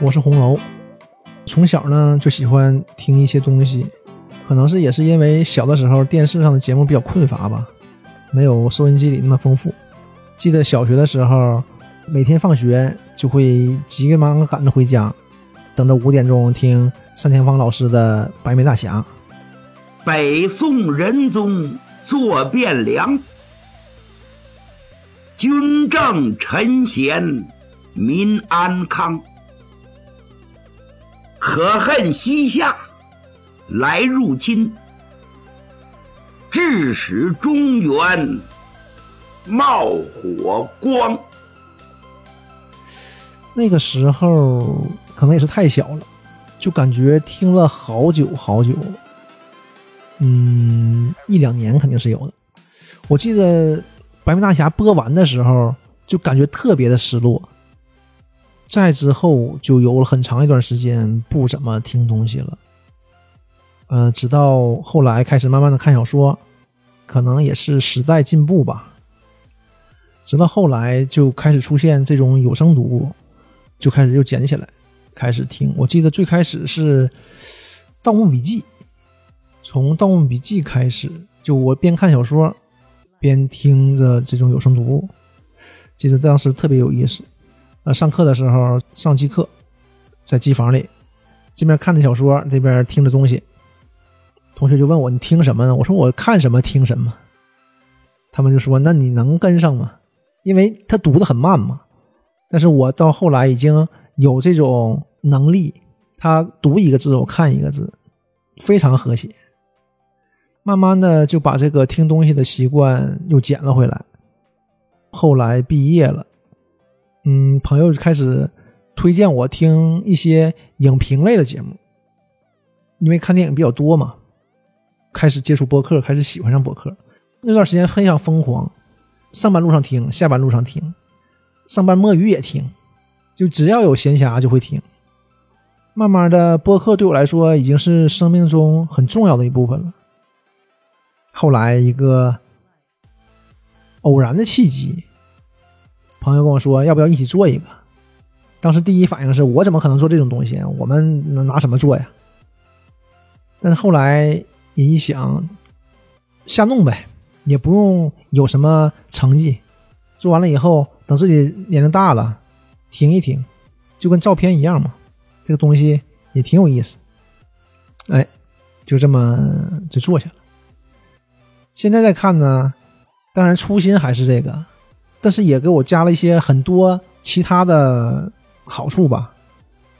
我是红楼。从小呢就喜欢听一些东西，可能是也是因为小的时候电视上的节目比较匮乏吧，没有收音机里那么丰富。记得小学的时候，每天放学就会急忙赶着回家，等着五点钟听单田芳老师的《白眉大侠》。北宋仁宗坐汴梁，军政臣贤，民安康。可恨西夏来入侵，致使中原冒火光。那个时候可能也是太小了，就感觉听了好久好久。嗯，一两年肯定是有的。我记得《白眉大侠》播完的时候，就感觉特别的失落。再之后，就有了很长一段时间不怎么听东西了。呃，直到后来开始慢慢的看小说，可能也是时代进步吧。直到后来就开始出现这种有声读物，就开始又捡起来开始听。我记得最开始是《盗墓笔记》。从《盗墓笔记》开始，就我边看小说，边听着这种有声读物，记得当时特别有意思。呃，上课的时候上机课，在机房里，这边看着小说，这边听着东西。同学就问我：“你听什么呢？”我说：“我看什么听什么。”他们就说：“那你能跟上吗？”因为他读的很慢嘛。但是我到后来已经有这种能力，他读一个字，我看一个字，非常和谐。慢慢的就把这个听东西的习惯又捡了回来。后来毕业了，嗯，朋友就开始推荐我听一些影评类的节目，因为看电影比较多嘛，开始接触播客，开始喜欢上播客。那段时间非常疯狂，上班路上听，下班路上听，上班摸鱼也听，就只要有闲暇就会听。慢慢的，播客对我来说已经是生命中很重要的一部分了。后来一个偶然的契机，朋友跟我说要不要一起做一个。当时第一反应是我怎么可能做这种东西？我们能拿什么做呀？但是后来也一想，瞎弄呗，也不用有什么成绩。做完了以后，等自己年龄大了，听一听，就跟照片一样嘛。这个东西也挺有意思。哎，就这么就做下了。现在再看呢，当然初心还是这个，但是也给我加了一些很多其他的好处吧。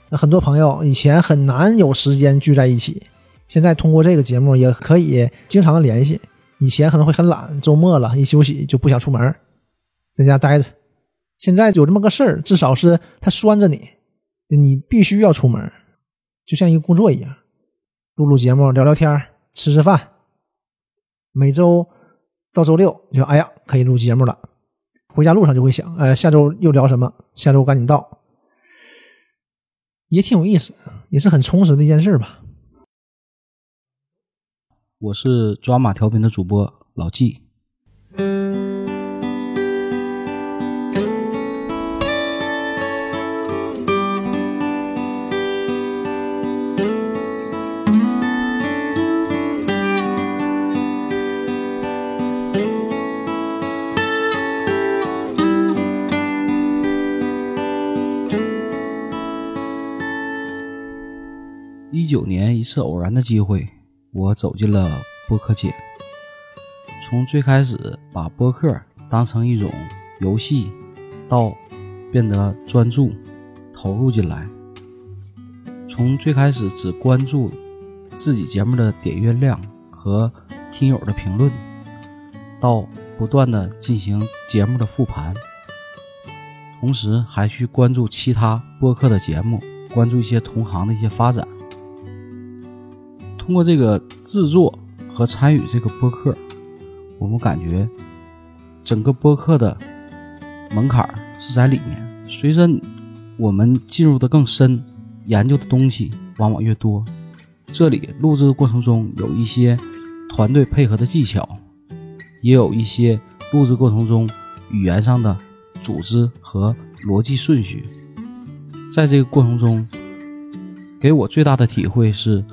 那很多朋友以前很难有时间聚在一起，现在通过这个节目也可以经常的联系。以前可能会很懒，周末了一休息就不想出门，在家待着。现在有这么个事儿，至少是他拴着你，你必须要出门，就像一个工作一样，录录节目、聊聊天、吃吃饭。每周到周六就哎呀可以录节目了，回家路上就会想，哎，下周又聊什么？下周赶紧到，也挺有意思，也是很充实的一件事吧。我是抓马调频的主播老纪。一九年一次偶然的机会，我走进了播客界。从最开始把播客当成一种游戏，到变得专注投入进来；从最开始只关注自己节目的点阅量和听友的评论，到不断的进行节目的复盘，同时还去关注其他播客的节目，关注一些同行的一些发展。通过这个制作和参与这个播客，我们感觉整个播客的门槛是在里面。随着我们进入的更深，研究的东西往往越多。这里录制的过程中有一些团队配合的技巧，也有一些录制过程中语言上的组织和逻辑顺序。在这个过程中，给我最大的体会是，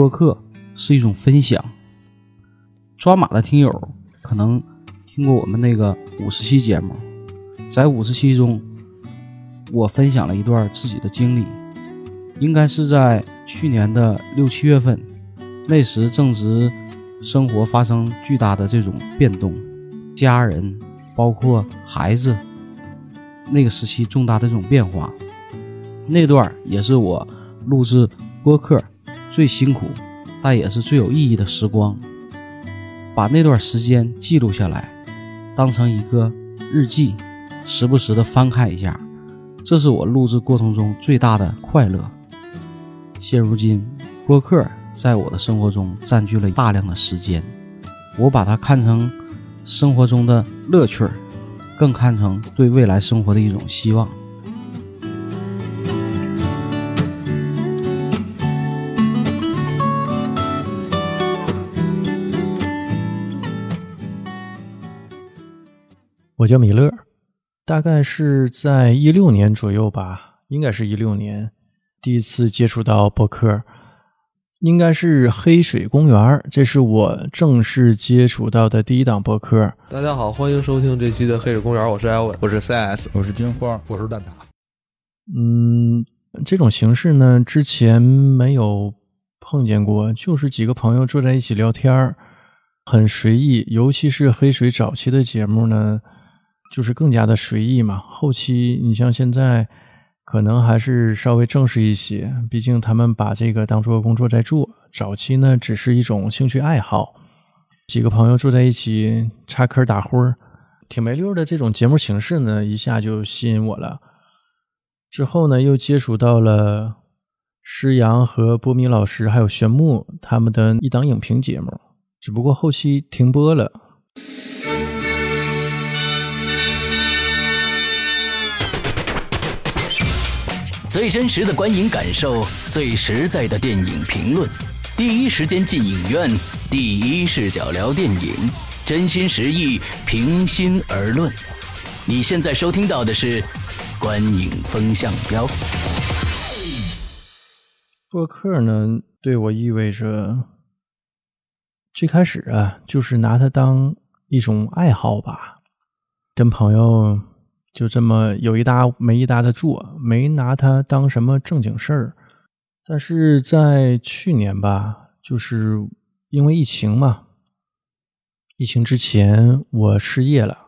播客是一种分享。抓马的听友可能听过我们那个五十期节目，在五十期中，我分享了一段自己的经历，应该是在去年的六七月份，那时正值生活发生巨大的这种变动，家人包括孩子，那个时期重大的这种变化，那段也是我录制播客最辛苦，但也是最有意义的时光。把那段时间记录下来，当成一个日记，时不时的翻看一下，这是我录制过程中最大的快乐。现如今，播客在我的生活中占据了大量的时间，我把它看成生活中的乐趣，更看成对未来生活的一种希望。我叫米勒，大概是在一六年左右吧，应该是一六年第一次接触到播客，应该是黑水公园，这是我正式接触到的第一档播客。大家好，欢迎收听这期的黑水公园，我是艾文，我是 CS，我是金花，我是蛋挞。嗯，这种形式呢，之前没有碰见过，就是几个朋友坐在一起聊天很随意，尤其是黑水早期的节目呢。就是更加的随意嘛。后期你像现在，可能还是稍微正式一些，毕竟他们把这个当做工作在做。早期呢，只是一种兴趣爱好，几个朋友坐在一起插科打诨挺没溜的。这种节目形式呢，一下就吸引我了。之后呢，又接触到了施阳和波米老师，还有玄木他们的一档影评节目，只不过后期停播了。最真实的观影感受，最实在的电影评论，第一时间进影院，第一视角聊电影，真心实意，平心而论。你现在收听到的是《观影风向标》。播客呢，对我意味着，最开始啊，就是拿它当一种爱好吧，跟朋友。就这么有一搭没一搭的做，没拿它当什么正经事儿。但是在去年吧，就是因为疫情嘛，疫情之前我失业了，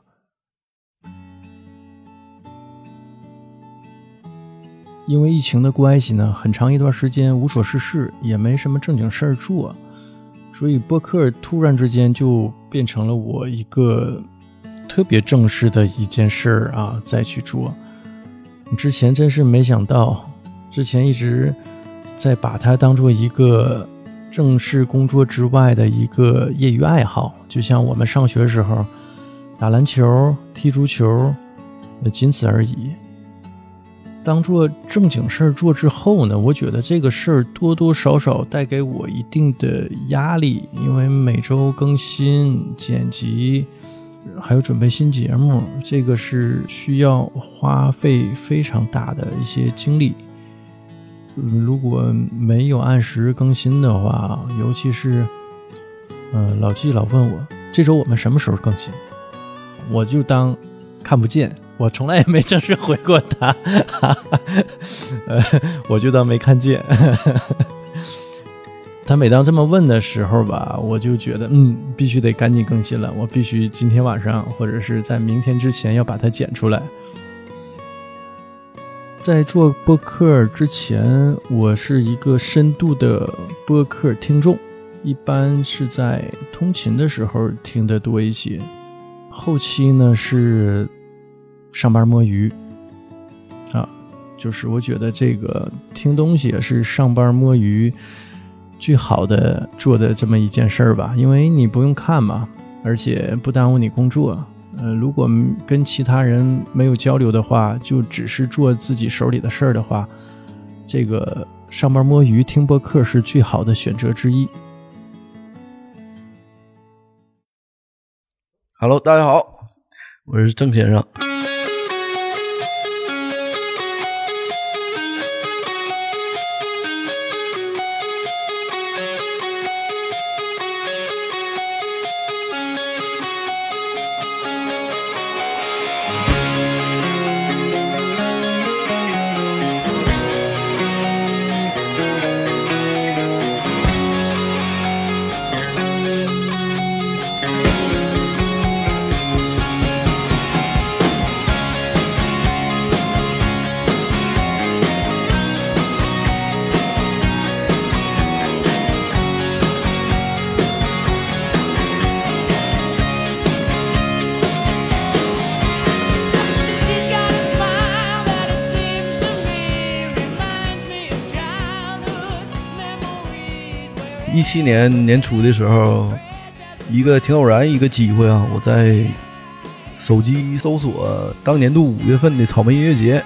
因为疫情的关系呢，很长一段时间无所事事，也没什么正经事儿做，所以播客突然之间就变成了我一个。特别正式的一件事儿啊，再去做。之前真是没想到，之前一直在把它当做一个正式工作之外的一个业余爱好，就像我们上学时候打篮球、踢足球，仅此而已。当做正经事儿做之后呢，我觉得这个事儿多多少少带给我一定的压力，因为每周更新、剪辑。还有准备新节目，这个是需要花费非常大的一些精力。嗯如果没有按时更新的话，尤其是，嗯，老季老问我这周我们什么时候更新，我就当看不见，我从来也没正式回过他，呃，我就当没看见。他每当这么问的时候吧，我就觉得，嗯，必须得赶紧更新了。我必须今天晚上或者是在明天之前要把它剪出来。在做播客之前，我是一个深度的播客听众，一般是在通勤的时候听得多一些。后期呢是上班摸鱼啊，就是我觉得这个听东西是上班摸鱼。最好的做的这么一件事儿吧，因为你不用看嘛，而且不耽误你工作。呃，如果跟其他人没有交流的话，就只是做自己手里的事儿的话，这个上班摸鱼听播客是最好的选择之一。Hello，大家好，我是郑先生。一七年年初的时候，一个挺偶然一个机会啊，我在手机搜索当年度五月份的草莓音乐节，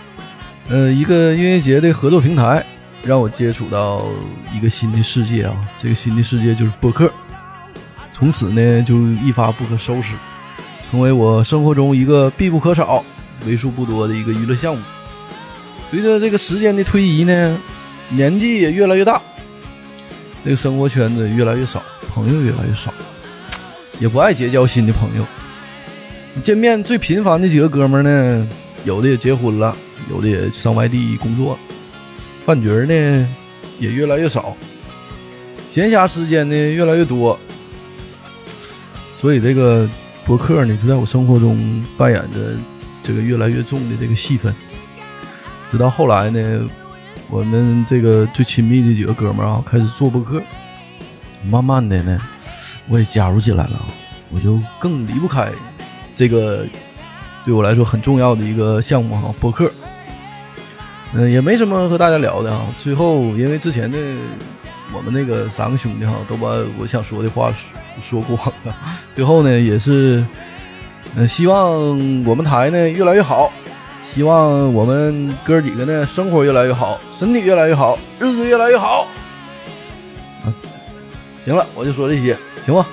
呃，一个音乐节的合作平台，让我接触到一个新的世界啊，这个新的世界就是播客。从此呢，就一发不可收拾，成为我生活中一个必不可少、为数不多的一个娱乐项目。随着这个时间的推移呢，年纪也越来越大，这个生活圈子越来越少，朋友越来越少，也不爱结交新的朋友。见面最频繁的几个哥们呢，有的也结婚了，有的也上外地工作，饭局呢也越来越少，闲暇时间呢越来越多，所以这个博客呢就在我生活中扮演着这个越来越重的这个戏份。直到后来呢，我们这个最亲密的几个哥们儿啊，开始做播客，慢慢的呢，我也加入进来了，我就更离不开这个对我来说很重要的一个项目哈，播客。嗯，也没什么和大家聊的啊。最后，因为之前的我们那个三个兄弟哈，都把我想说的话说说光了。最后呢，也是，嗯，希望我们台呢越来越好。希望我们哥几个呢，生活越来越好，身体越来越好，日子越来越好。啊，行了，我就说这些，行吧。